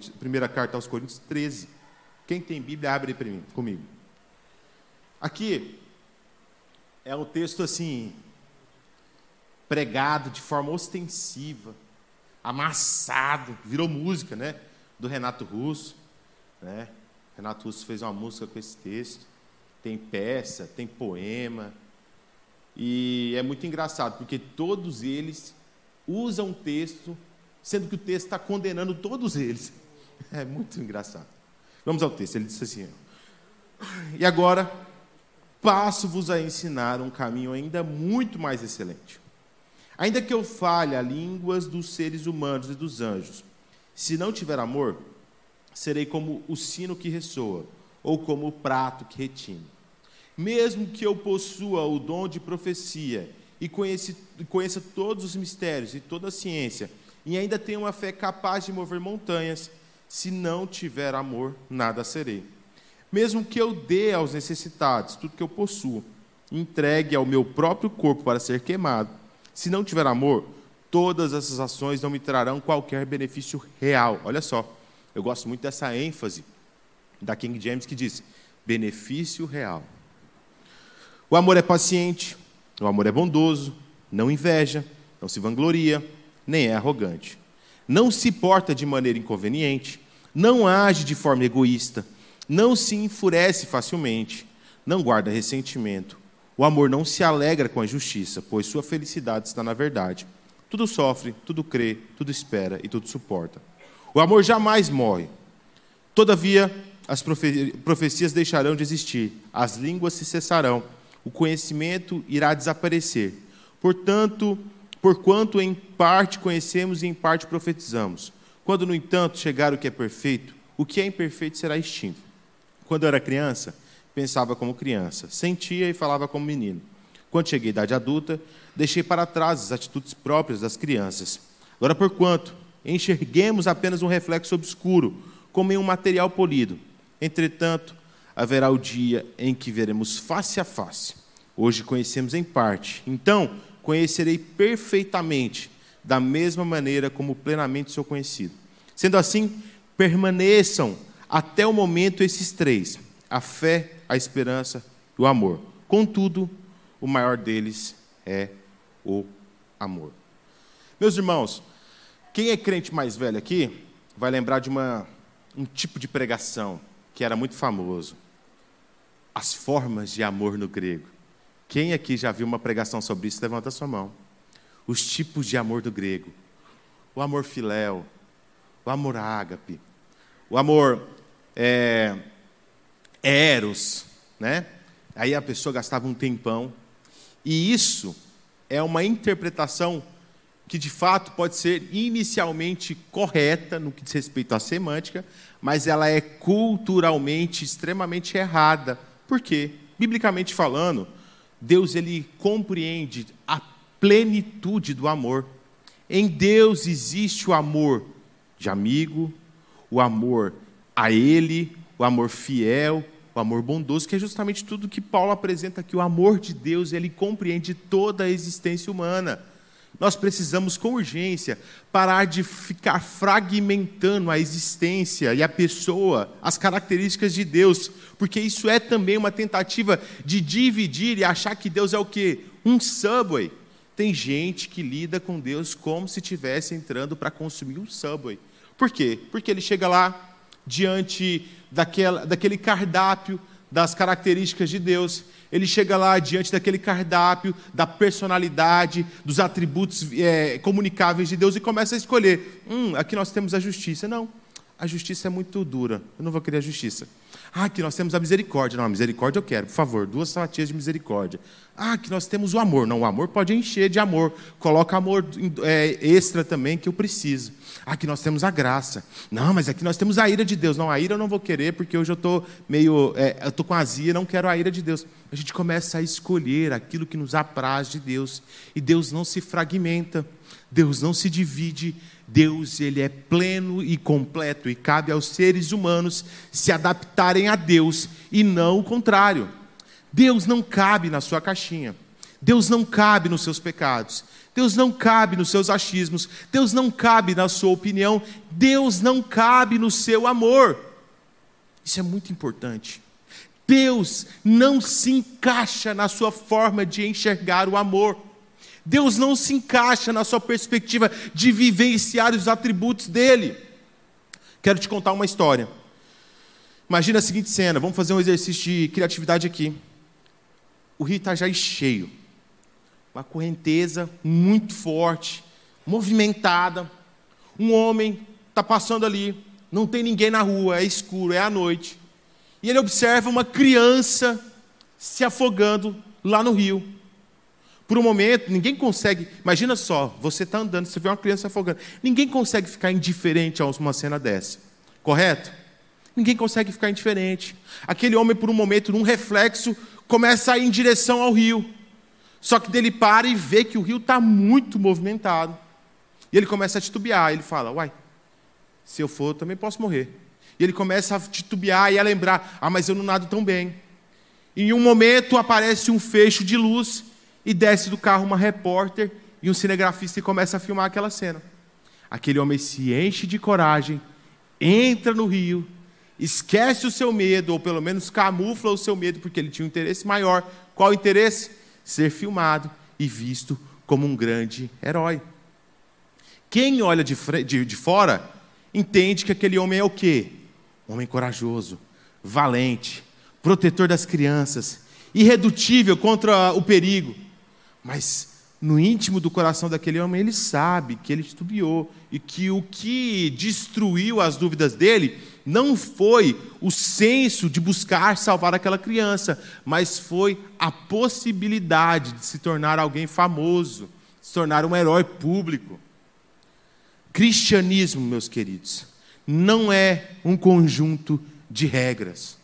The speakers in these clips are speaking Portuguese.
Primeira, Coríntios, primeira carta aos Coríntios 13. Quem tem Bíblia, abre para mim, comigo. Aqui é um texto assim, pregado de forma ostensiva, amassado, virou música, né? Do Renato Russo, né? Renato Russo fez uma música com esse texto. Tem peça, tem poema. E é muito engraçado, porque todos eles usam o texto, sendo que o texto está condenando todos eles. É muito engraçado. Vamos ao texto. Ele disse assim: E agora passo-vos a ensinar um caminho ainda muito mais excelente. Ainda que eu fale a línguas dos seres humanos e dos anjos, se não tiver amor, serei como o sino que ressoa, ou como o prato que retine. Mesmo que eu possua o dom de profecia e conheça, todos os mistérios e toda a ciência, e ainda tenha uma fé capaz de mover montanhas, se não tiver amor, nada serei. Mesmo que eu dê aos necessitados tudo que eu possuo, entregue ao meu próprio corpo para ser queimado, se não tiver amor, todas essas ações não me trarão qualquer benefício real. Olha só, eu gosto muito dessa ênfase da King James que diz: benefício real. O amor é paciente, o amor é bondoso, não inveja, não se vangloria, nem é arrogante. Não se porta de maneira inconveniente, não age de forma egoísta, não se enfurece facilmente, não guarda ressentimento. O amor não se alegra com a justiça, pois sua felicidade está na verdade. Tudo sofre, tudo crê, tudo espera e tudo suporta. O amor jamais morre. Todavia, as profecias deixarão de existir, as línguas se cessarão, o conhecimento irá desaparecer. Portanto, porquanto em parte conhecemos e em parte profetizamos. Quando, no entanto, chegar o que é perfeito, o que é imperfeito será extinto. Quando eu era criança, pensava como criança, sentia e falava como menino. Quando cheguei à idade adulta, deixei para trás as atitudes próprias das crianças. Agora, porquanto enxerguemos apenas um reflexo obscuro, como em um material polido. Entretanto, haverá o dia em que veremos face a face. Hoje conhecemos em parte. Então, conhecerei perfeitamente, da mesma maneira como plenamente sou conhecido. Sendo assim, permaneçam até o momento esses três: a fé, a esperança e o amor. Contudo, o maior deles é o amor. Meus irmãos, quem é crente mais velho aqui vai lembrar de uma, um tipo de pregação que era muito famoso. As formas de amor no grego. Quem aqui já viu uma pregação sobre isso, levanta a sua mão. Os tipos de amor do grego. O amor filéu, o amor ágape, o amor é, eros, né? Aí a pessoa gastava um tempão. E isso é uma interpretação que de fato pode ser inicialmente correta no que diz respeito à semântica, mas ela é culturalmente extremamente errada. Por quê? Biblicamente falando, Deus ele compreende a plenitude do amor. Em Deus existe o amor de amigo, o amor a Ele, o amor fiel, o amor bondoso, que é justamente tudo que Paulo apresenta aqui. O amor de Deus, ele compreende toda a existência humana. Nós precisamos, com urgência, parar de ficar fragmentando a existência e a pessoa, as características de Deus, porque isso é também uma tentativa de dividir e achar que Deus é o quê? Um subway. Tem gente que lida com Deus como se estivesse entrando para consumir um subway. Por quê? Porque ele chega lá diante daquela, daquele cardápio das características de Deus ele chega lá diante daquele cardápio, da personalidade, dos atributos é, comunicáveis de Deus e começa a escolher. Hum, aqui nós temos a justiça. Não, a justiça é muito dura. Eu não vou querer a justiça. Ah, aqui nós temos a misericórdia. Não, a misericórdia eu quero, por favor, duas fatias de misericórdia. Ah, aqui nós temos o amor. Não, o amor pode encher de amor. Coloca amor é, extra também que eu preciso. Ah, aqui nós temos a graça. Não, mas aqui nós temos a ira de Deus. Não, a ira eu não vou querer porque hoje eu estou meio. É, eu estou com azia, não quero a ira de Deus. A gente começa a escolher aquilo que nos apraz de Deus. E Deus não se fragmenta. Deus não se divide, Deus ele é pleno e completo e cabe aos seres humanos se adaptarem a Deus e não o contrário. Deus não cabe na sua caixinha. Deus não cabe nos seus pecados. Deus não cabe nos seus achismos. Deus não cabe na sua opinião. Deus não cabe no seu amor. Isso é muito importante. Deus não se encaixa na sua forma de enxergar o amor. Deus não se encaixa na sua perspectiva de vivenciar os atributos dele. Quero te contar uma história. Imagina a seguinte cena, vamos fazer um exercício de criatividade aqui. O rio Itajaí cheio uma correnteza muito forte, movimentada. Um homem está passando ali, não tem ninguém na rua, é escuro, é à noite. E ele observa uma criança se afogando lá no rio. Por um momento, ninguém consegue. Imagina só, você está andando, você vê uma criança afogando. Ninguém consegue ficar indiferente a uma cena dessa. Correto? Ninguém consegue ficar indiferente. Aquele homem, por um momento, num reflexo, começa a ir em direção ao rio. Só que dele para e vê que o rio está muito movimentado. E ele começa a titubear. Ele fala: Uai, se eu for, eu também posso morrer. E ele começa a titubear e a lembrar: Ah, mas eu não nado tão bem. E em um momento aparece um fecho de luz e desce do carro uma repórter e um cinegrafista e começa a filmar aquela cena. Aquele homem se enche de coragem, entra no rio, esquece o seu medo, ou pelo menos camufla o seu medo, porque ele tinha um interesse maior. Qual o interesse? ser filmado e visto como um grande herói. Quem olha de, de, de fora entende que aquele homem é o quê? Um homem corajoso, valente, protetor das crianças, irredutível contra o perigo. Mas no íntimo do coração daquele homem, ele sabe que ele titubeou e que o que destruiu as dúvidas dele não foi o senso de buscar salvar aquela criança, mas foi a possibilidade de se tornar alguém famoso, se tornar um herói público. Cristianismo, meus queridos, não é um conjunto de regras.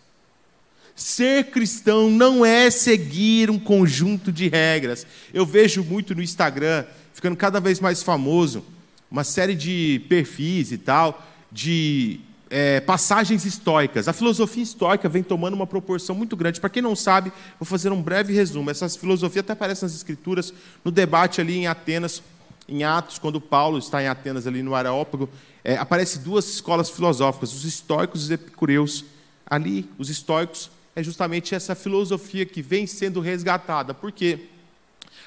Ser cristão não é seguir um conjunto de regras. Eu vejo muito no Instagram, ficando cada vez mais famoso, uma série de perfis e tal, de é, passagens históricas. A filosofia histórica vem tomando uma proporção muito grande. Para quem não sabe, vou fazer um breve resumo. Essa filosofia até aparece nas escrituras, no debate ali em Atenas, em Atos, quando Paulo está em Atenas, ali no Areópago, é, aparece duas escolas filosóficas, os estoicos e os epicureus. Ali, os estoicos é justamente essa filosofia que vem sendo resgatada. Por quê?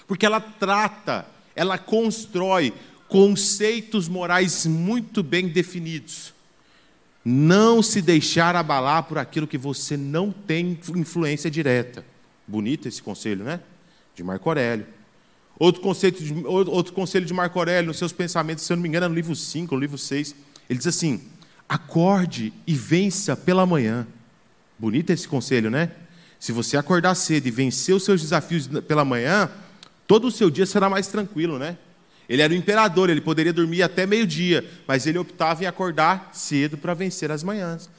Porque ela trata, ela constrói conceitos morais muito bem definidos não se deixar abalar por aquilo que você não tem influência direta. Bonito esse conselho, né? De Marco Aurélio. Outro, conceito de, outro conselho de Marco Aurélio, nos seus pensamentos, se eu não me engano, é no livro 5, no livro 6. Ele diz assim: acorde e vença pela manhã. Bonito esse conselho, né? Se você acordar cedo e vencer os seus desafios pela manhã, todo o seu dia será mais tranquilo, né? Ele era o imperador, ele poderia dormir até meio-dia, mas ele optava em acordar cedo para vencer as manhãs.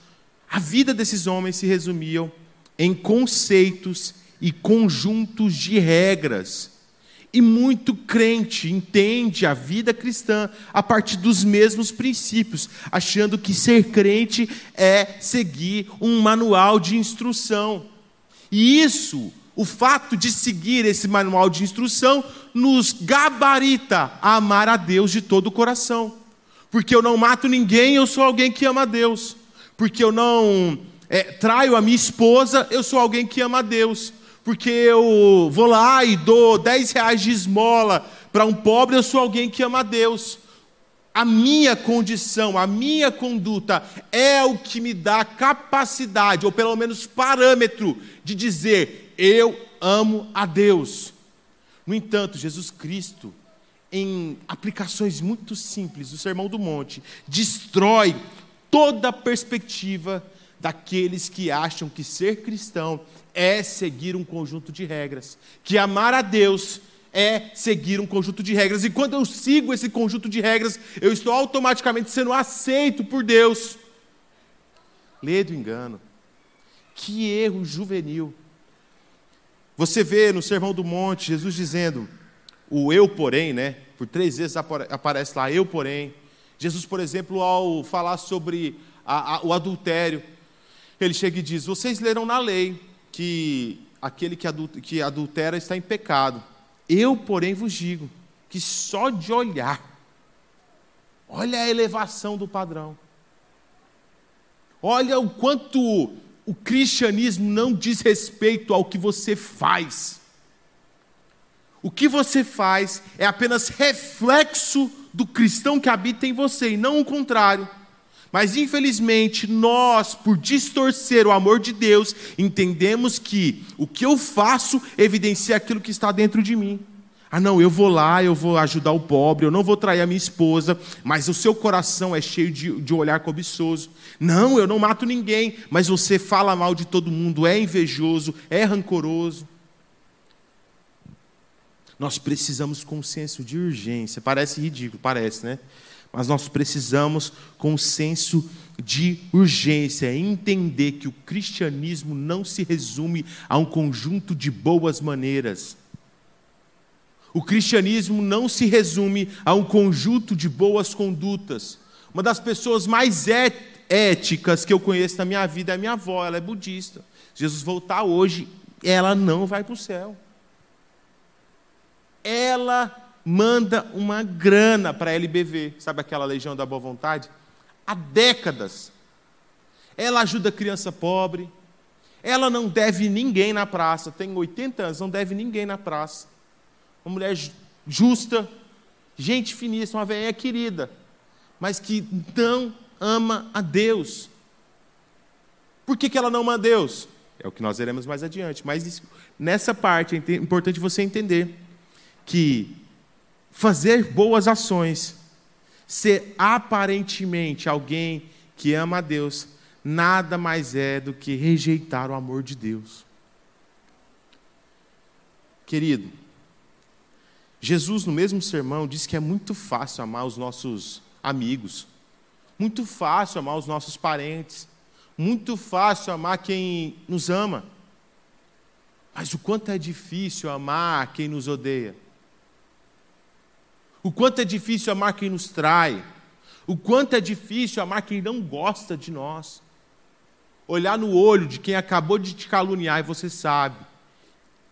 A vida desses homens se resumiam em conceitos e conjuntos de regras. E muito crente entende a vida cristã a partir dos mesmos princípios, achando que ser crente é seguir um manual de instrução. E isso o fato de seguir esse manual de instrução nos gabarita a amar a Deus de todo o coração. Porque eu não mato ninguém, eu sou alguém que ama a Deus. Porque eu não é, traio a minha esposa, eu sou alguém que ama a Deus. Porque eu vou lá e dou 10 reais de esmola para um pobre, eu sou alguém que ama a Deus. A minha condição, a minha conduta é o que me dá capacidade, ou pelo menos parâmetro, de dizer: eu amo a Deus. No entanto, Jesus Cristo, em aplicações muito simples do Sermão do Monte, destrói toda a perspectiva daqueles que acham que ser cristão é seguir um conjunto de regras, que amar a Deus é seguir um conjunto de regras. E quando eu sigo esse conjunto de regras, eu estou automaticamente sendo aceito por Deus. Lê do engano. Que erro juvenil. Você vê no Sermão do Monte Jesus dizendo, o eu, porém, né? Por três vezes aparece lá, eu, porém. Jesus, por exemplo, ao falar sobre a, a, o adultério, ele chega e diz: Vocês leram na lei que aquele que, adultera está em pecado. Eu, porém, vos digo que só de olhar, olha a elevação do padrão, olha o quanto o cristianismo não diz respeito ao que você faz. O que você faz é apenas reflexo do cristão que habita em você, e não o contrário. Mas infelizmente, nós, por distorcer o amor de Deus, entendemos que o que eu faço evidencia aquilo que está dentro de mim. Ah, não, eu vou lá, eu vou ajudar o pobre, eu não vou trair a minha esposa, mas o seu coração é cheio de, de olhar cobiçoso. Não, eu não mato ninguém, mas você fala mal de todo mundo, é invejoso, é rancoroso. Nós precisamos com senso de urgência. Parece ridículo, parece, né? Mas nós precisamos, com senso de urgência, entender que o cristianismo não se resume a um conjunto de boas maneiras. O cristianismo não se resume a um conjunto de boas condutas. Uma das pessoas mais é, éticas que eu conheço na minha vida é minha avó, ela é budista. Jesus voltar hoje, ela não vai para o céu. Ela manda uma grana para a LBV, sabe aquela Legião da Boa Vontade? Há décadas. Ela ajuda criança pobre. Ela não deve ninguém na praça. Tem 80 anos, não deve ninguém na praça. Uma mulher justa, gente finíssima, uma velha querida, mas que não ama a Deus. Por que, que ela não ama a Deus? É o que nós veremos mais adiante. Mas isso, nessa parte é importante você entender que fazer boas ações, ser aparentemente alguém que ama a Deus, nada mais é do que rejeitar o amor de Deus. Querido, Jesus, no mesmo sermão, diz que é muito fácil amar os nossos amigos, muito fácil amar os nossos parentes, muito fácil amar quem nos ama. Mas o quanto é difícil amar quem nos odeia. O quanto é difícil amar quem nos trai. O quanto é difícil amar quem não gosta de nós. Olhar no olho de quem acabou de te caluniar e você sabe.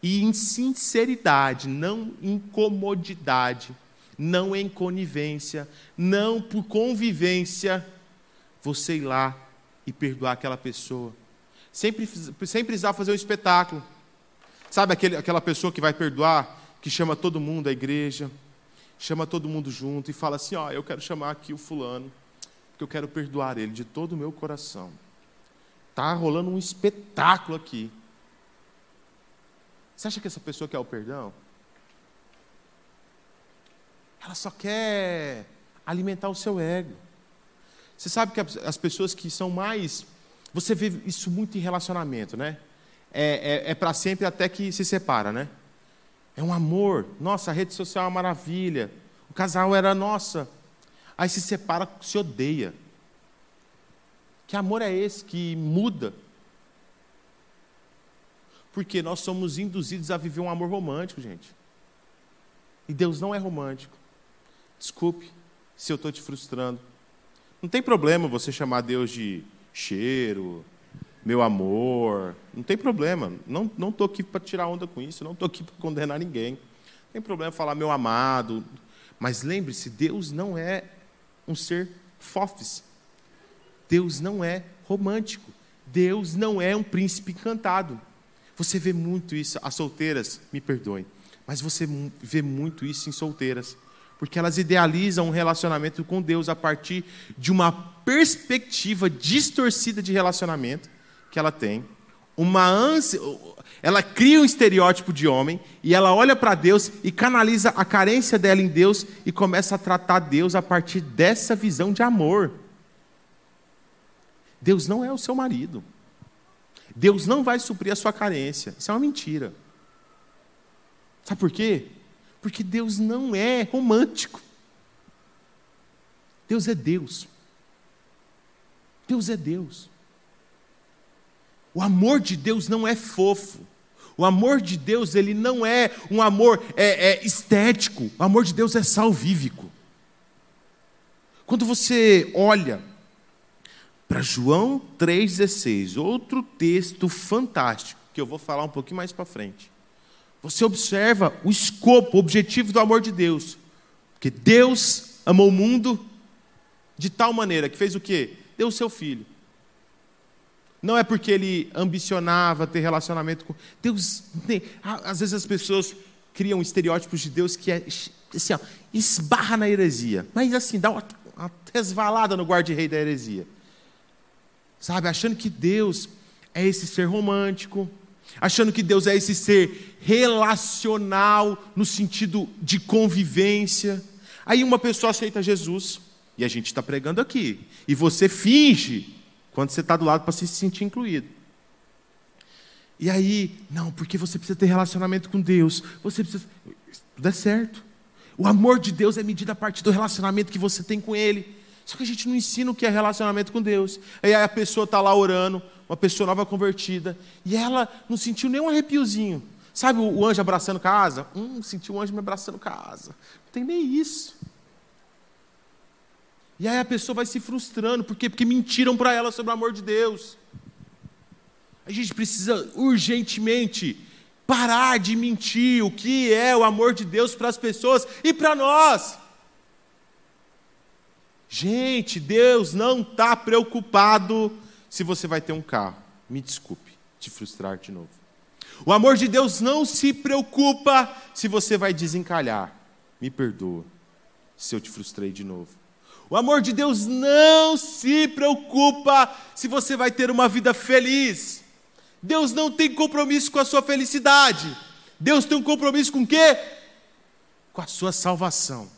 E em sinceridade, não em comodidade, não em conivência, não por convivência, você ir lá e perdoar aquela pessoa. Sempre, sem precisar fazer um espetáculo. Sabe aquele, aquela pessoa que vai perdoar, que chama todo mundo à igreja, chama todo mundo junto e fala assim: Ó, oh, eu quero chamar aqui o fulano, porque eu quero perdoar ele de todo o meu coração. Está rolando um espetáculo aqui. Você acha que essa pessoa quer o perdão? Ela só quer alimentar o seu ego. Você sabe que as pessoas que são mais. Você vê isso muito em relacionamento, né? É, é, é para sempre até que se separa, né? É um amor. Nossa, a rede social é uma maravilha. O casal era nossa. Aí se separa, se odeia. Que amor é esse que muda? Porque nós somos induzidos a viver um amor romântico, gente. E Deus não é romântico. Desculpe se eu estou te frustrando. Não tem problema você chamar Deus de cheiro, meu amor. Não tem problema. Não estou aqui para tirar onda com isso. Não estou aqui para condenar ninguém. Não tem problema falar meu amado. Mas lembre-se, Deus não é um ser fofes. Deus não é romântico. Deus não é um príncipe encantado. Você vê muito isso, as solteiras, me perdoem, mas você vê muito isso em solteiras, porque elas idealizam um relacionamento com Deus a partir de uma perspectiva distorcida de relacionamento que ela tem, uma ânsia, ela cria um estereótipo de homem e ela olha para Deus e canaliza a carência dela em Deus e começa a tratar Deus a partir dessa visão de amor. Deus não é o seu marido. Deus não vai suprir a sua carência. Isso é uma mentira. Sabe por quê? Porque Deus não é romântico. Deus é Deus. Deus é Deus. O amor de Deus não é fofo. O amor de Deus ele não é um amor é, é estético. O amor de Deus é salvífico. Quando você olha para João 3,16, outro texto fantástico, que eu vou falar um pouquinho mais para frente. você observa o escopo, o objetivo do amor de Deus. Porque Deus amou o mundo de tal maneira que fez o quê? Deu o seu filho. Não é porque ele ambicionava ter relacionamento com Deus. Às vezes as pessoas criam estereótipos de Deus que é assim, ó, esbarra na heresia. Mas assim, dá uma, uma resvalada no guarda-rei da heresia. Sabe, achando que Deus é esse ser romântico, achando que Deus é esse ser relacional no sentido de convivência. Aí uma pessoa aceita Jesus, e a gente está pregando aqui, e você finge quando você está do lado para se sentir incluído. E aí, não, porque você precisa ter relacionamento com Deus, você precisa. Tudo é certo. O amor de Deus é medido a partir do relacionamento que você tem com Ele. Só que a gente não ensina o que é relacionamento com Deus. Aí a pessoa está lá orando, uma pessoa nova convertida, e ela não sentiu nenhum arrepiozinho. Sabe o, anjo abraçando casa? Hum, sentiu o anjo me abraçando casa. Não tem nem isso. E aí a pessoa vai se frustrando, por quê? Porque mentiram para ela sobre o amor de Deus. A gente precisa urgentemente parar de mentir o que é o amor de Deus para as pessoas e para nós. Gente, Deus não está preocupado se você vai ter um carro. Me desculpe te frustrar de novo. O amor de Deus não se preocupa se você vai desencalhar. Me perdoa se eu te frustrei de novo. O amor de Deus não se preocupa se você vai ter uma vida feliz. Deus não tem compromisso com a sua felicidade. Deus tem um compromisso com o quê? Com a sua salvação.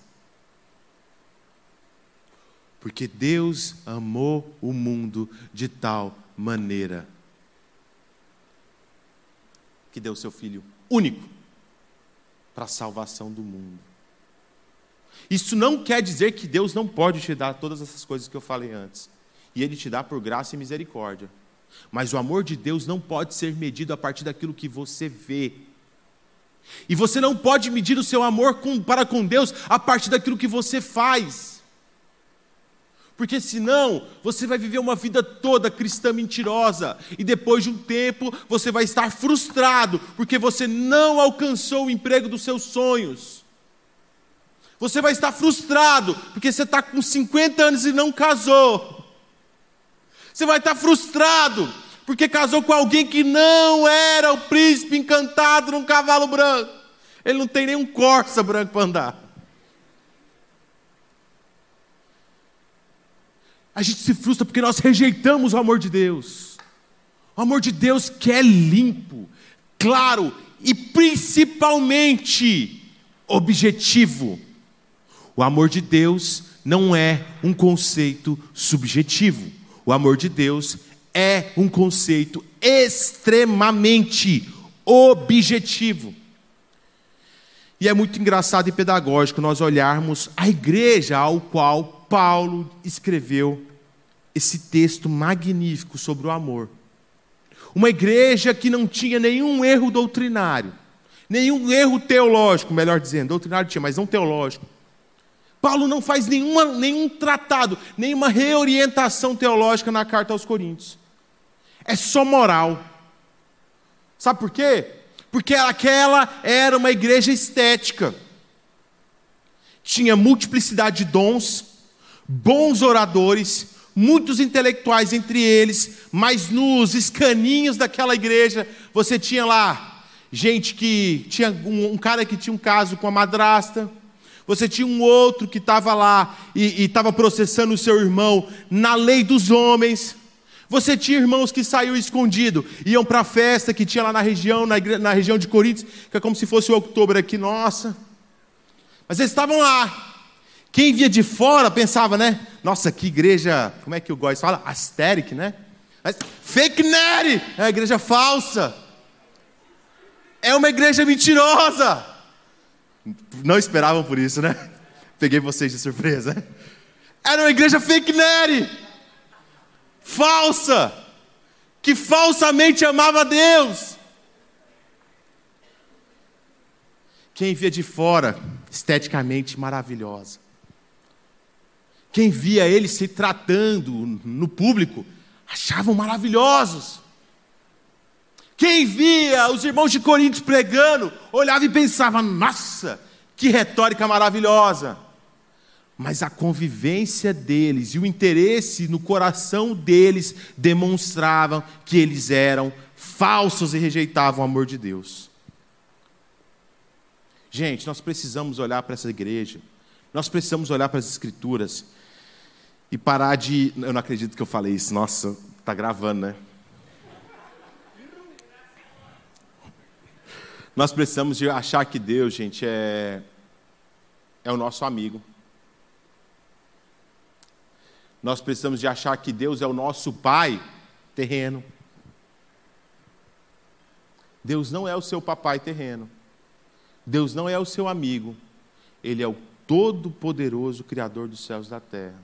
Porque Deus amou o mundo de tal maneira que deu seu filho único para a salvação do mundo. Isso não quer dizer que Deus não pode te dar todas essas coisas que eu falei antes. E Ele te dá por graça e misericórdia. Mas o amor de Deus não pode ser medido a partir daquilo que você vê. E você não pode medir o seu amor com, para com Deus a partir daquilo que você faz porque senão você vai viver uma vida toda cristã mentirosa e depois de um tempo você vai estar frustrado porque você não alcançou o emprego dos seus sonhos. Você vai estar frustrado porque você está com 50 anos e não casou. Você vai estar frustrado porque casou com alguém que não era o príncipe encantado num cavalo branco. Ele não tem nenhum corsa branco para andar. A gente se frustra porque nós rejeitamos o amor de Deus. O amor de Deus que é limpo, claro e principalmente objetivo. O amor de Deus não é um conceito subjetivo. O amor de Deus é um conceito extremamente objetivo. E é muito engraçado e pedagógico nós olharmos a igreja ao qual Paulo escreveu esse texto magnífico sobre o amor. Uma igreja que não tinha nenhum erro doutrinário, nenhum erro teológico, melhor dizendo, doutrinário tinha, mas não teológico. Paulo não faz nenhuma, nenhum tratado, nenhuma reorientação teológica na carta aos Coríntios. É só moral. Sabe por quê? Porque aquela era uma igreja estética. Tinha multiplicidade de dons, bons oradores, muitos intelectuais entre eles, mas nos escaninhos daquela igreja você tinha lá gente que tinha um, um cara que tinha um caso com a madrasta, você tinha um outro que estava lá e estava processando o seu irmão na lei dos homens. Você tinha irmãos que saíam escondido, iam para a festa que tinha lá na região, na, igreja, na região de Coríntios, que é como se fosse o outubro aqui, nossa. Mas eles estavam lá, quem via de fora pensava, né? Nossa, que igreja, como é que o Góis fala? Asteric, né? Mas, fake nerd, é uma igreja falsa. É uma igreja mentirosa. Não esperavam por isso, né? Peguei vocês de surpresa. Era uma igreja fake nerd. Falsa. Que falsamente amava Deus. Quem via de fora, esteticamente maravilhosa quem via eles se tratando no público, achavam maravilhosos. Quem via os irmãos de Coríntios pregando, olhava e pensava: nossa, que retórica maravilhosa. Mas a convivência deles e o interesse no coração deles demonstravam que eles eram falsos e rejeitavam o amor de Deus. Gente, nós precisamos olhar para essa igreja, nós precisamos olhar para as Escrituras e parar de. Eu não acredito que eu falei isso, nossa, está gravando, né? Nós precisamos de achar que Deus, gente, é, é o nosso amigo. Nós precisamos de achar que Deus é o nosso pai terreno. Deus não é o seu papai terreno. Deus não é o seu amigo. Ele é o todo-poderoso Criador dos céus e da terra.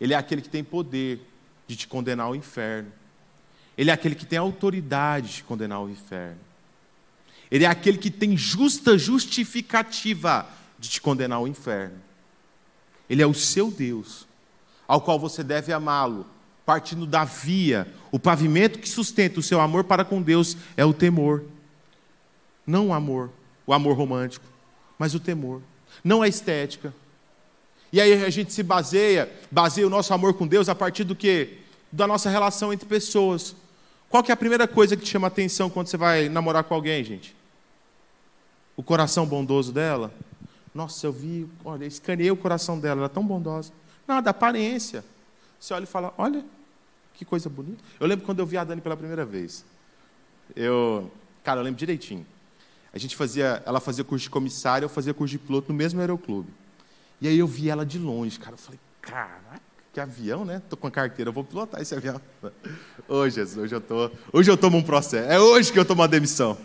Ele é aquele que tem poder de te condenar ao inferno. Ele é aquele que tem autoridade de condenar ao inferno. Ele é aquele que tem justa justificativa de te condenar ao inferno. Ele é o seu Deus, ao qual você deve amá-lo, partindo da via, o pavimento que sustenta o seu amor para com Deus é o temor. Não o amor, o amor romântico, mas o temor. Não a estética. E aí a gente se baseia, baseia o nosso amor com Deus a partir do que? Da nossa relação entre pessoas. Qual que é a primeira coisa que te chama atenção quando você vai namorar com alguém, gente? O coração bondoso dela. Nossa, eu vi, olha, escaneei o coração dela, ela é tão bondosa. Nada, aparência. Você olha e fala, olha, que coisa bonita. Eu lembro quando eu vi a Dani pela primeira vez. Eu, cara, eu lembro direitinho. A gente fazia, ela fazia curso de comissário, eu fazia curso de piloto no mesmo aeroclube. E aí eu vi ela de longe, cara. Eu falei, caraca, que avião, né? Tô com a carteira, eu vou pilotar esse avião. Ô, oh, Jesus, hoje eu tô, hoje eu tomo um processo. É hoje que eu tomo uma demissão.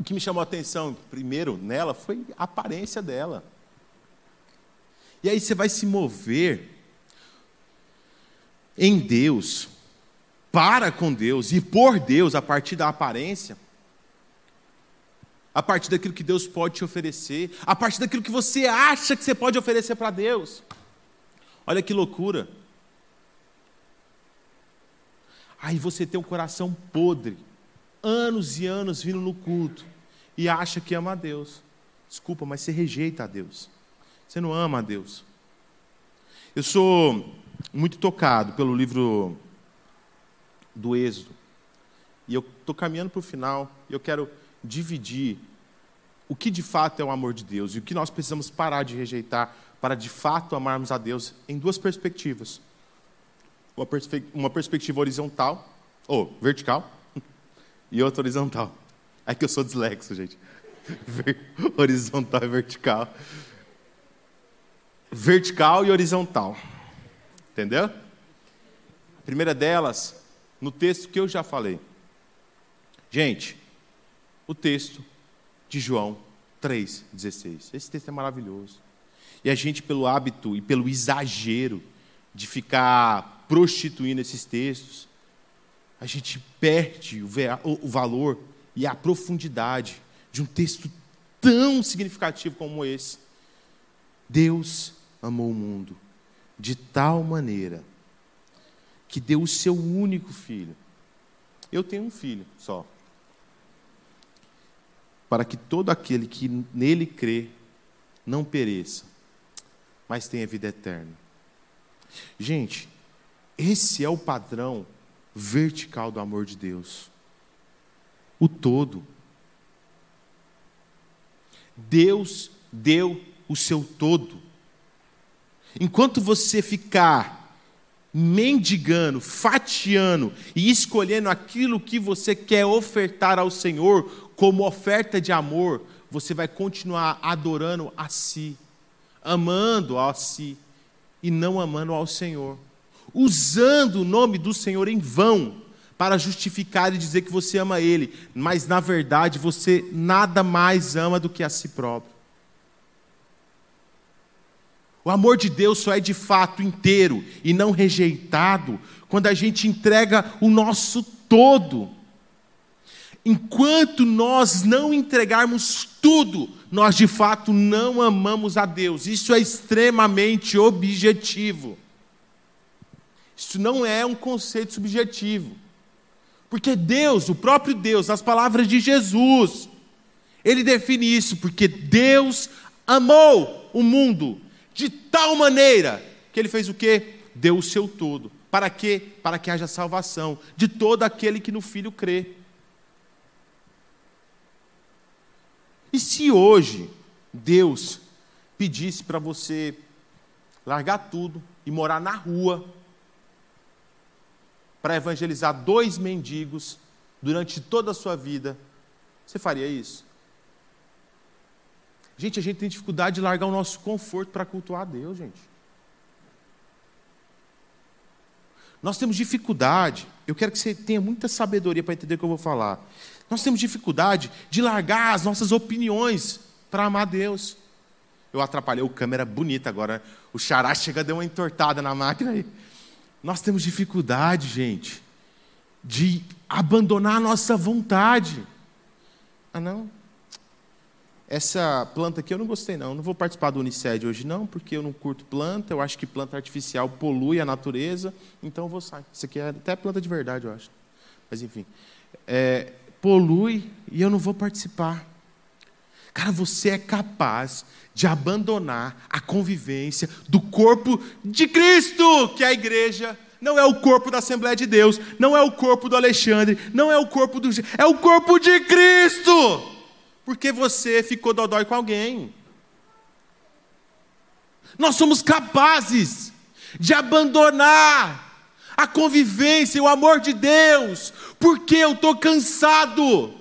O que me chamou a atenção primeiro nela foi a aparência dela. E aí você vai se mover em Deus, para com Deus e por Deus a partir da aparência, a partir daquilo que Deus pode te oferecer, a partir daquilo que você acha que você pode oferecer para Deus. Olha que loucura. Aí você tem um coração podre, anos e anos vindo no culto, e acha que ama a Deus. Desculpa, mas você rejeita a Deus. Você não ama a Deus. Eu sou muito tocado pelo livro do Êxodo. E eu estou caminhando para o final e eu quero dividir o que de fato é o amor de Deus e o que nós precisamos parar de rejeitar para de fato amarmos a Deus em duas perspectivas. Uma, uma perspectiva horizontal, ou vertical, e outra horizontal. É que eu sou dislexo, gente. horizontal e vertical. Vertical e horizontal. Entendeu? A primeira delas, no texto que eu já falei. Gente, o texto de João 3,16. Esse texto é maravilhoso. E a gente, pelo hábito e pelo exagero de ficar prostituindo esses textos, a gente perde o valor e a profundidade de um texto tão significativo como esse. Deus amou o mundo de tal maneira que deu o seu único filho. Eu tenho um filho só. Para que todo aquele que nele crê não pereça, mas tenha vida eterna. Gente, esse é o padrão vertical do amor de Deus o todo. Deus deu o seu todo. Enquanto você ficar mendigando, fatiando e escolhendo aquilo que você quer ofertar ao Senhor como oferta de amor, você vai continuar adorando a si, amando a si e não amando ao Senhor, usando o nome do Senhor em vão para justificar e dizer que você ama Ele, mas na verdade você nada mais ama do que a si próprio. O amor de Deus só é de fato inteiro e não rejeitado quando a gente entrega o nosso todo. Enquanto nós não entregarmos tudo, nós de fato não amamos a Deus. Isso é extremamente objetivo. Isso não é um conceito subjetivo. Porque Deus, o próprio Deus, nas palavras de Jesus, ele define isso, porque Deus amou o mundo de tal maneira que ele fez o quê? Deu o seu todo. Para quê? Para que haja salvação de todo aquele que no Filho crê. E se hoje Deus pedisse para você largar tudo e morar na rua para evangelizar dois mendigos durante toda a sua vida, você faria isso? Gente, a gente tem dificuldade de largar o nosso conforto para cultuar a Deus, gente. Nós temos dificuldade, eu quero que você tenha muita sabedoria para entender o que eu vou falar. Nós temos dificuldade de largar as nossas opiniões para amar Deus. Eu atrapalhei o câmera bonita agora. O xará chega deu uma entortada na máquina aí. Nós temos dificuldade, gente, de abandonar a nossa vontade. Ah, não? Essa planta aqui eu não gostei, não. Não vou participar do Uniced hoje, não, porque eu não curto planta. Eu acho que planta artificial polui a natureza, então eu vou sair. Isso aqui é até planta de verdade, eu acho. Mas, enfim. É, polui e eu não vou participar. Cara, você é capaz de abandonar a convivência do corpo de Cristo, que é a igreja. Não é o corpo da Assembleia de Deus, não é o corpo do Alexandre, não é o corpo do. É o corpo de Cristo! Porque você ficou dodói com alguém. Nós somos capazes de abandonar a convivência e o amor de Deus, porque eu estou cansado.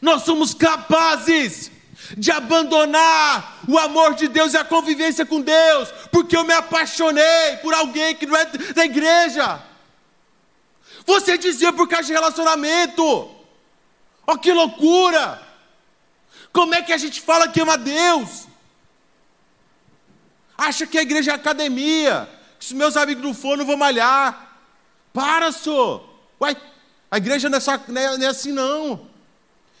Nós somos capazes de abandonar o amor de Deus e a convivência com Deus, porque eu me apaixonei por alguém que não é da igreja. Você dizia por causa de relacionamento. Ó oh, que loucura! Como é que a gente fala que ama Deus? Acha que a igreja é academia, que se meus amigos não for, não vou malhar. Para, senhor. Uai, a igreja não é, só, não é, não é assim, não.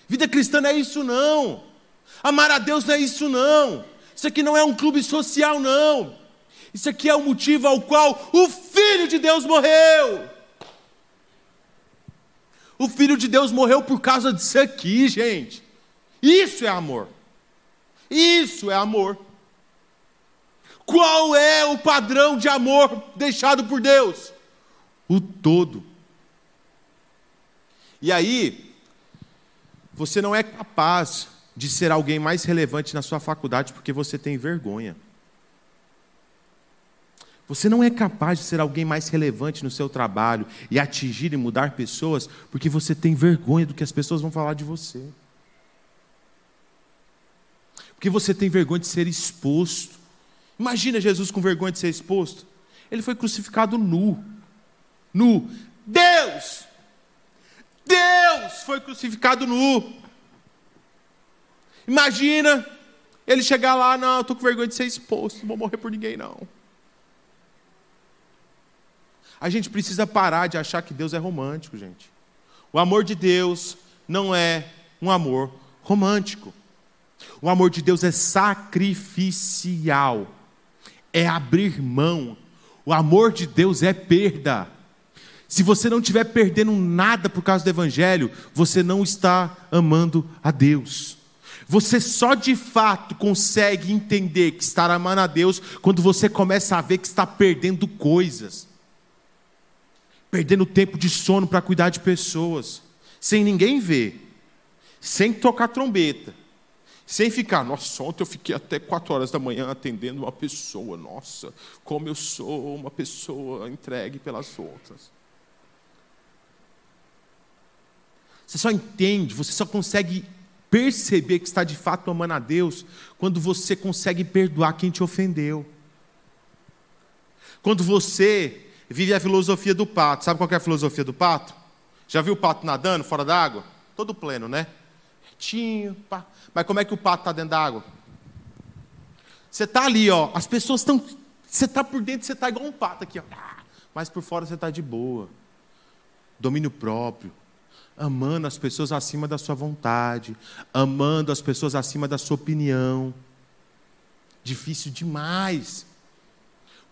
Vida cristã não é isso não. Amar a Deus não é isso não. Isso aqui não é um clube social não. Isso aqui é o motivo ao qual o Filho de Deus morreu. O Filho de Deus morreu por causa disso aqui, gente. Isso é amor. Isso é amor. Qual é o padrão de amor deixado por Deus? O todo. E aí, você não é capaz de ser alguém mais relevante na sua faculdade porque você tem vergonha. Você não é capaz de ser alguém mais relevante no seu trabalho e atingir e mudar pessoas porque você tem vergonha do que as pessoas vão falar de você. Porque você tem vergonha de ser exposto. Imagina Jesus com vergonha de ser exposto. Ele foi crucificado nu. Nu. Deus Deus foi crucificado nu. Imagina ele chegar lá, não, estou com vergonha de ser exposto, não vou morrer por ninguém, não. A gente precisa parar de achar que Deus é romântico, gente. O amor de Deus não é um amor romântico. O amor de Deus é sacrificial, é abrir mão. O amor de Deus é perda. Se você não estiver perdendo nada por causa do Evangelho, você não está amando a Deus. Você só de fato consegue entender que está amando a Deus quando você começa a ver que está perdendo coisas, perdendo tempo de sono para cuidar de pessoas, sem ninguém ver, sem tocar trombeta, sem ficar, nossa, ontem eu fiquei até quatro horas da manhã atendendo uma pessoa, nossa, como eu sou uma pessoa entregue pelas outras. Você só entende, você só consegue perceber que está de fato amando a Deus quando você consegue perdoar quem te ofendeu. Quando você vive a filosofia do pato. Sabe qual é a filosofia do pato? Já viu o pato nadando fora d'água? Todo pleno, né? Retinho, pá. Mas como é que o pato está dentro d'água? Você está ali, ó. As pessoas estão. Você está por dentro, você está igual um pato aqui, ó. Mas por fora você está de boa. Domínio próprio amando as pessoas acima da sua vontade, amando as pessoas acima da sua opinião. Difícil demais.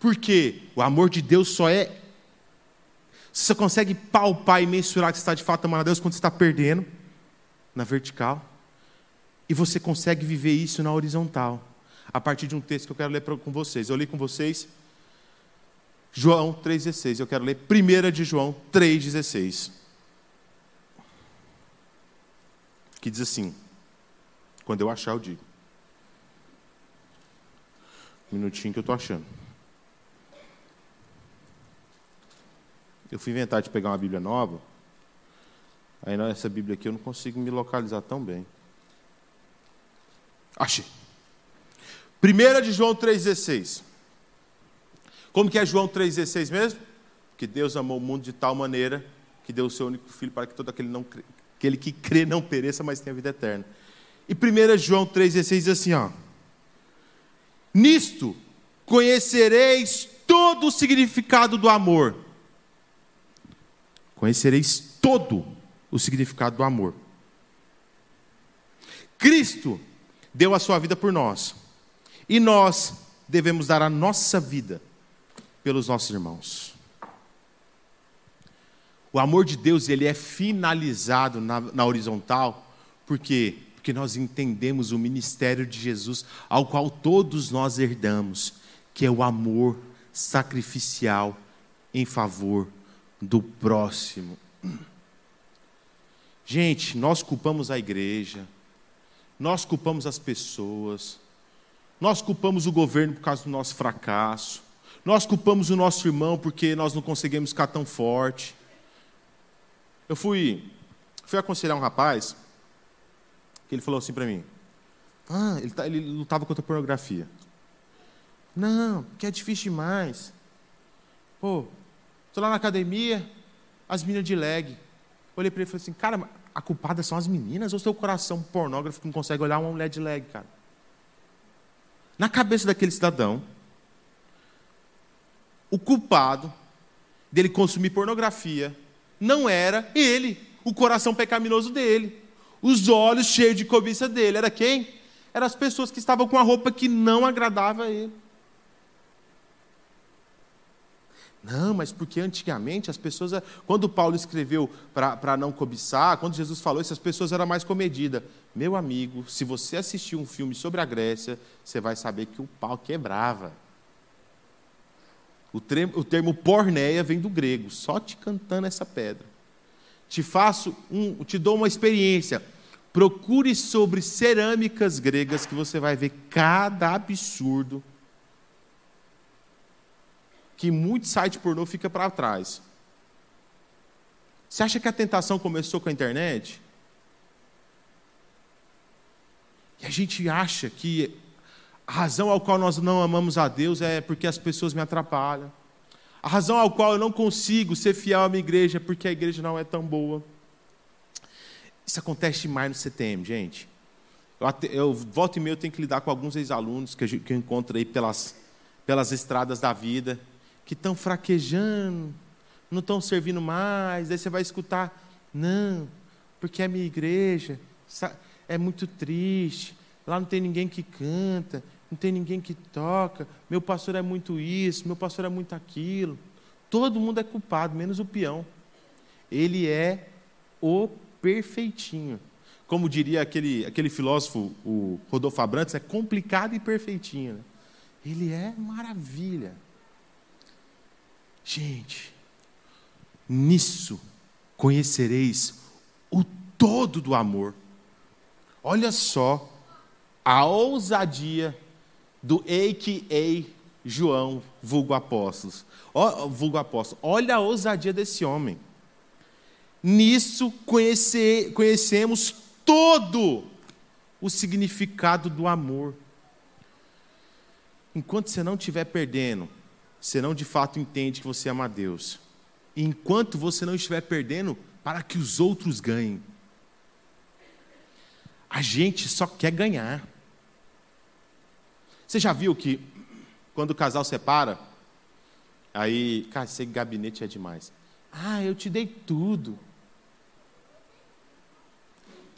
Porque o amor de Deus só é. Você consegue palpar e mensurar que você está de fato amando a Deus quando você está perdendo na vertical. E você consegue viver isso na horizontal. A partir de um texto que eu quero ler com vocês. Eu li com vocês João 3,16. Eu quero ler 1 de João 3,16. Que diz assim: Quando eu achar, eu digo. Um minutinho que eu estou achando. Eu fui inventar de pegar uma Bíblia nova. Aí nessa Bíblia aqui eu não consigo me localizar tão bem. Achei. 1 de João 3,16. Como que é João 3,16 mesmo? Que Deus amou o mundo de tal maneira que deu o seu único filho para que todo aquele, não, aquele que crê não pereça, mas tenha vida eterna. E 1 João 3,16 diz assim: ó, Nisto conhecereis todo o significado do amor. Conhecereis todo o significado do amor. Cristo deu a sua vida por nós. E nós devemos dar a nossa vida pelos nossos irmãos. O amor de Deus ele é finalizado na, na horizontal, por quê? Porque nós entendemos o ministério de Jesus, ao qual todos nós herdamos, que é o amor sacrificial em favor do próximo. Gente, nós culpamos a igreja, nós culpamos as pessoas, nós culpamos o governo por causa do nosso fracasso, nós culpamos o nosso irmão porque nós não conseguimos ficar tão forte. Eu fui, fui aconselhar um rapaz que ele falou assim para mim: Ah, ele, tá, ele lutava contra a pornografia. Não, que é difícil demais. Pô, estou lá na academia, as meninas de leg. Olhei para ele e falei assim: Cara, a culpada são as meninas ou seu coração pornógrafo que não consegue olhar uma mulher de leg, cara? Na cabeça daquele cidadão, o culpado dele consumir pornografia não era ele, o coração pecaminoso dele, os olhos cheios de cobiça dele. Era quem? Eram as pessoas que estavam com a roupa que não agradava a ele. Não, mas porque antigamente as pessoas, quando Paulo escreveu para não cobiçar, quando Jesus falou isso, as pessoas eram mais comedidas. Meu amigo, se você assistir um filme sobre a Grécia, você vai saber que o pau quebrava. O termo, o termo porneia vem do grego, só te cantando essa pedra. Te faço um, te dou uma experiência. Procure sobre cerâmicas gregas que você vai ver cada absurdo que muito site pornô fica para trás. Você acha que a tentação começou com a internet? E a gente acha que a razão ao qual nós não amamos a Deus é porque as pessoas me atrapalham. A razão ao qual eu não consigo ser fiel à minha igreja é porque a igreja não é tão boa. Isso acontece demais no CTM, gente. Eu, eu volta e meia eu tenho que lidar com alguns ex-alunos que, que eu encontro aí pelas, pelas estradas da vida que estão fraquejando, não estão servindo mais. Aí você vai escutar, não, porque a minha igreja é muito triste, lá não tem ninguém que canta, não tem ninguém que toca, meu pastor é muito isso, meu pastor é muito aquilo. Todo mundo é culpado, menos o peão. Ele é o perfeitinho. Como diria aquele, aquele filósofo, o Rodolfo Abrantes, é complicado e perfeitinho. Né? Ele é maravilha. Gente, nisso conhecereis o todo do amor. Olha só a ousadia do a.k.a. João, vulgo apóstolos. vulgo apóstolo. Olha a ousadia desse homem. Nisso conhecer, conhecemos todo o significado do amor. Enquanto você não estiver perdendo você não de fato entende que você ama a Deus. E enquanto você não estiver perdendo, para que os outros ganhem. A gente só quer ganhar. Você já viu que quando o casal separa, aí, cara, esse gabinete é demais. Ah, eu te dei tudo.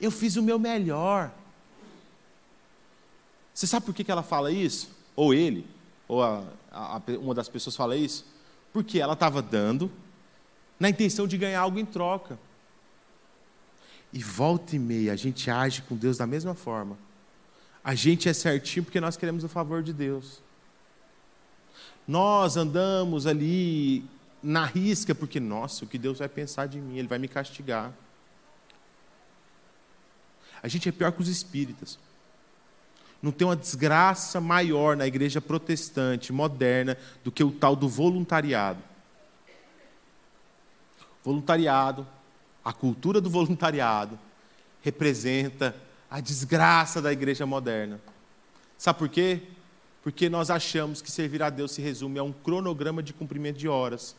Eu fiz o meu melhor. Você sabe por que ela fala isso? Ou ele? ou a, a, uma das pessoas fala isso, porque ela estava dando na intenção de ganhar algo em troca. E volta e meia, a gente age com Deus da mesma forma. A gente é certinho porque nós queremos o favor de Deus. Nós andamos ali na risca porque, nossa, o que Deus vai pensar de mim? Ele vai me castigar. A gente é pior que os espíritas. Não tem uma desgraça maior na igreja protestante, moderna, do que o tal do voluntariado. Voluntariado, a cultura do voluntariado, representa a desgraça da igreja moderna. Sabe por quê? Porque nós achamos que servir a Deus se resume a um cronograma de cumprimento de horas.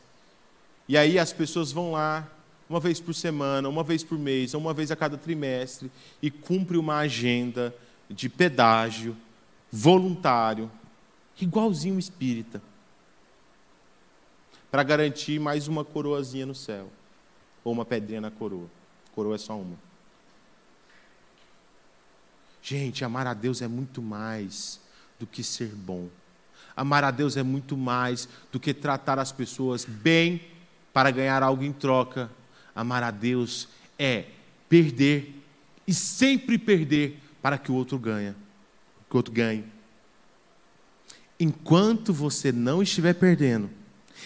E aí as pessoas vão lá, uma vez por semana, uma vez por mês, ou uma vez a cada trimestre, e cumpre uma agenda de pedágio voluntário, igualzinho espírita, para garantir mais uma coroazinha no céu, ou uma pedrinha na coroa. Coroa é só uma. Gente, amar a Deus é muito mais do que ser bom. Amar a Deus é muito mais do que tratar as pessoas bem para ganhar algo em troca. Amar a Deus é perder e sempre perder para que o outro ganhe, que o outro ganhe. Enquanto você não estiver perdendo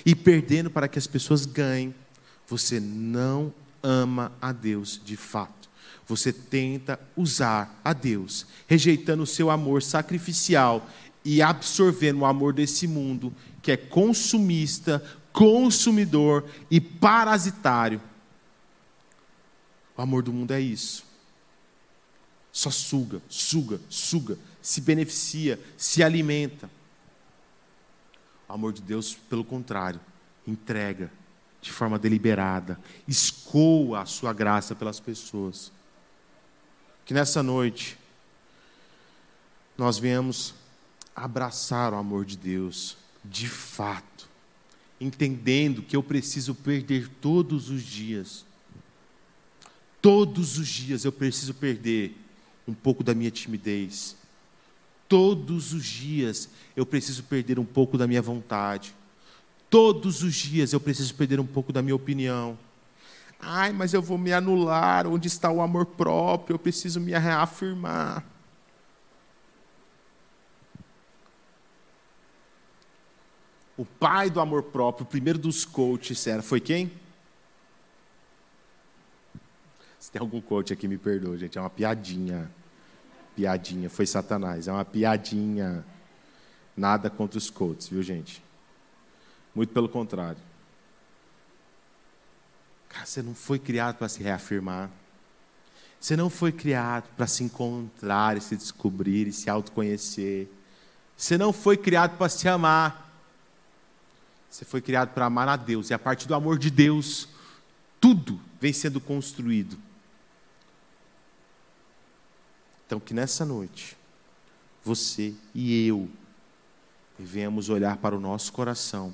e perdendo para que as pessoas ganhem, você não ama a Deus de fato. Você tenta usar a Deus, rejeitando o seu amor sacrificial e absorvendo o amor desse mundo que é consumista, consumidor e parasitário o amor do mundo é isso. Só suga, suga, suga, se beneficia, se alimenta. O amor de Deus, pelo contrário, entrega de forma deliberada, escoa a sua graça pelas pessoas. Que nessa noite nós venhamos abraçar o amor de Deus de fato, entendendo que eu preciso perder todos os dias Todos os dias eu preciso perder um pouco da minha timidez. Todos os dias eu preciso perder um pouco da minha vontade. Todos os dias eu preciso perder um pouco da minha opinião. Ai, mas eu vou me anular. Onde está o amor próprio? Eu preciso me reafirmar. O pai do amor próprio, o primeiro dos coaches, era, foi quem? Se tem algum coach aqui, me perdoa, gente. É uma piadinha. Piadinha. Foi Satanás. É uma piadinha. Nada contra os coaches, viu, gente? Muito pelo contrário. Cara, você não foi criado para se reafirmar. Você não foi criado para se encontrar e se descobrir e se autoconhecer. Você não foi criado para se amar. Você foi criado para amar a Deus. E a partir do amor de Deus, tudo vem sendo construído então, que nessa noite, você e eu devemos olhar para o nosso coração,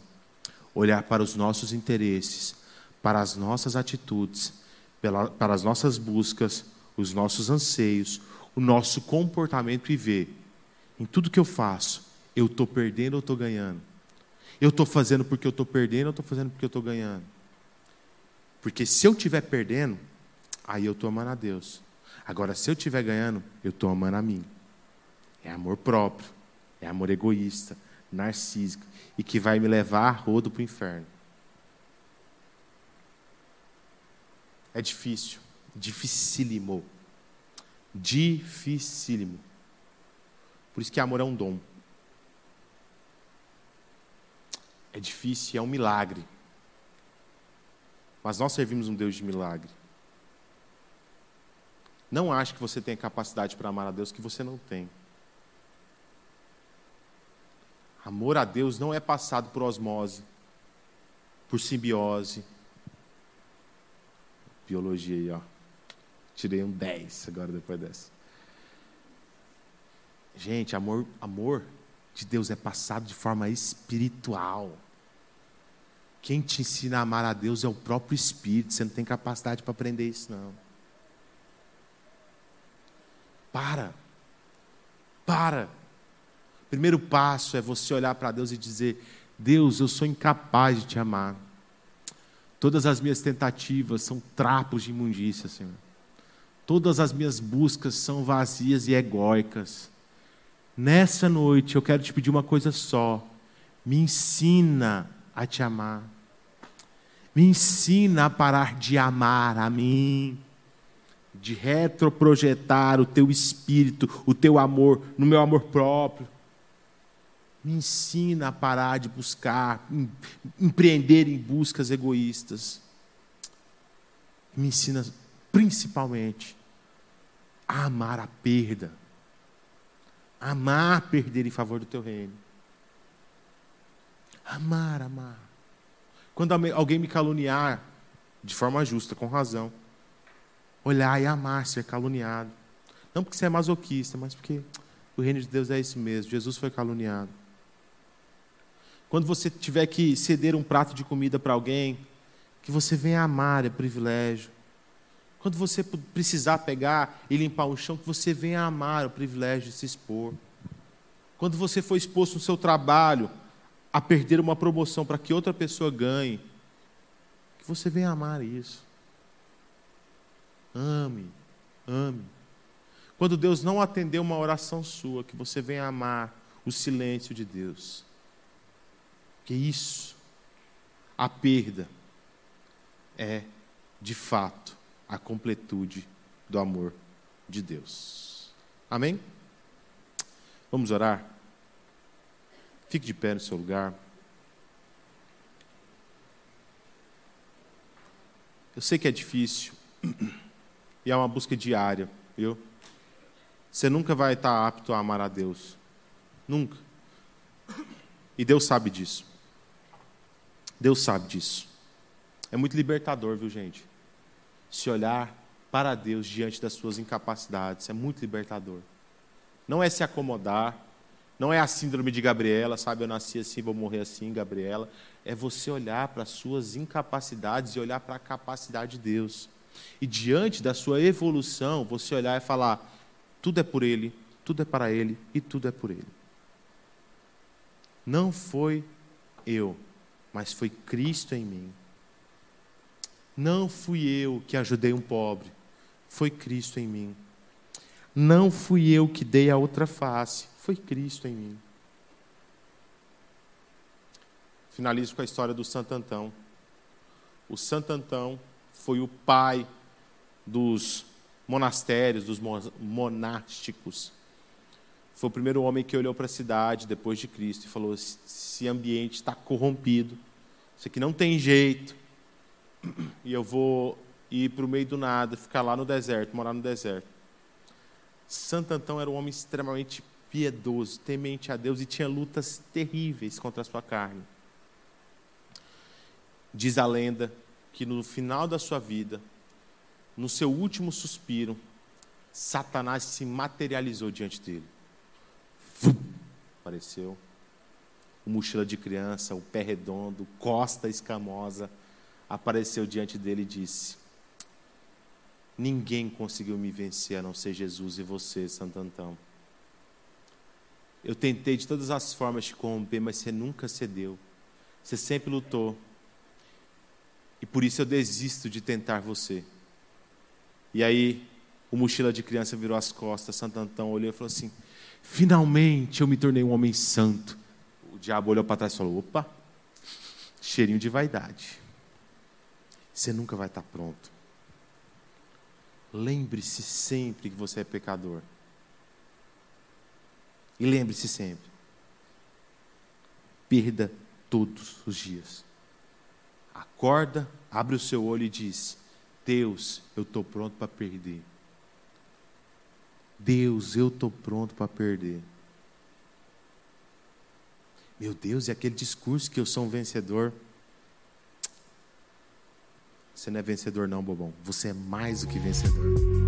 olhar para os nossos interesses, para as nossas atitudes, para as nossas buscas, os nossos anseios, o nosso comportamento e ver em tudo que eu faço, eu estou perdendo ou estou ganhando? Eu estou fazendo porque eu estou perdendo ou estou fazendo porque eu estou ganhando? Porque se eu estiver perdendo, aí eu estou amando a Deus. Agora, se eu estiver ganhando, eu estou amando a mim. É amor próprio, é amor egoísta, narcísico, e que vai me levar a rodo para o inferno. É difícil, dificílimo. Dificílimo. Por isso que amor é um dom. É difícil, é um milagre. Mas nós servimos um Deus de milagre. Não ache que você tem capacidade para amar a Deus que você não tem. Amor a Deus não é passado por osmose, por simbiose. Biologia aí, ó. Tirei um 10 agora depois dessa. Gente, amor, amor de Deus é passado de forma espiritual. Quem te ensina a amar a Deus é o próprio Espírito. Você não tem capacidade para aprender isso, não. Para. Para. Primeiro passo é você olhar para Deus e dizer: Deus, eu sou incapaz de te amar. Todas as minhas tentativas são trapos de imundícia, Senhor. Todas as minhas buscas são vazias e egóicas. Nessa noite eu quero te pedir uma coisa só: me ensina a te amar. Me ensina a parar de amar a mim, de retroprojetar o teu espírito, o teu amor no meu amor próprio. Me ensina a parar de buscar, empreender em buscas egoístas. Me ensina principalmente a amar a perda. Amar perder em favor do teu reino. Amar, amar. Quando alguém me caluniar, de forma justa, com razão, olhar e amar ser caluniado. Não porque você é masoquista, mas porque o reino de Deus é isso mesmo. Jesus foi caluniado. Quando você tiver que ceder um prato de comida para alguém, que você venha amar, é privilégio. Quando você precisar pegar e limpar o chão, que você venha amar o privilégio de se expor. Quando você for exposto no seu trabalho a perder uma promoção para que outra pessoa ganhe, que você venha amar isso. Ame, ame. Quando Deus não atender uma oração sua, que você venha amar o silêncio de Deus. Que isso, a perda, é, de fato, a completude do amor de Deus. Amém? Vamos orar? Fique de pé no seu lugar. Eu sei que é difícil e é uma busca diária, viu? Você nunca vai estar apto a amar a Deus. Nunca. E Deus sabe disso. Deus sabe disso. É muito libertador, viu, gente? se olhar para Deus diante das suas incapacidades. É muito libertador. Não é se acomodar, não é a síndrome de Gabriela, sabe? Eu nasci assim, vou morrer assim, Gabriela. É você olhar para as suas incapacidades e olhar para a capacidade de Deus. E diante da sua evolução, você olhar e falar: tudo é por Ele, tudo é para Ele e tudo é por Ele. Não foi eu, mas foi Cristo em mim. Não fui eu que ajudei um pobre, foi Cristo em mim. Não fui eu que dei a outra face, foi Cristo em mim. Finalizo com a história do Santo Antão. O Santo Antão foi o pai dos monastérios, dos monásticos. Foi o primeiro homem que olhou para a cidade depois de Cristo e falou: esse ambiente está corrompido, isso aqui não tem jeito e eu vou ir para o meio do nada, ficar lá no deserto, morar no deserto. Santo Antão era um homem extremamente piedoso, temente a Deus e tinha lutas terríveis contra a sua carne. Diz a lenda que no final da sua vida, no seu último suspiro, Satanás se materializou diante dele. Apareceu. O mochila de criança, o pé redondo, costa escamosa, apareceu diante dele e disse: Ninguém conseguiu me vencer a não ser Jesus e você, Santo Antão. Eu tentei de todas as formas te corromper, mas você nunca cedeu. Você sempre lutou. E por isso eu desisto de tentar você. E aí, o mochila de criança virou as costas, Santo Antão olhou e falou assim: Finalmente eu me tornei um homem santo. O diabo olhou para trás e falou: opa, cheirinho de vaidade você nunca vai estar pronto. Lembre-se sempre que você é pecador. E lembre-se sempre. Perda todos os dias. Acorda, abre o seu olho e diz: Deus, eu estou pronto para perder. Deus, eu estou pronto para perder. Meu Deus, e aquele discurso que eu sou um vencedor. Você não é vencedor, não, bobão. Você é mais do que vencedor.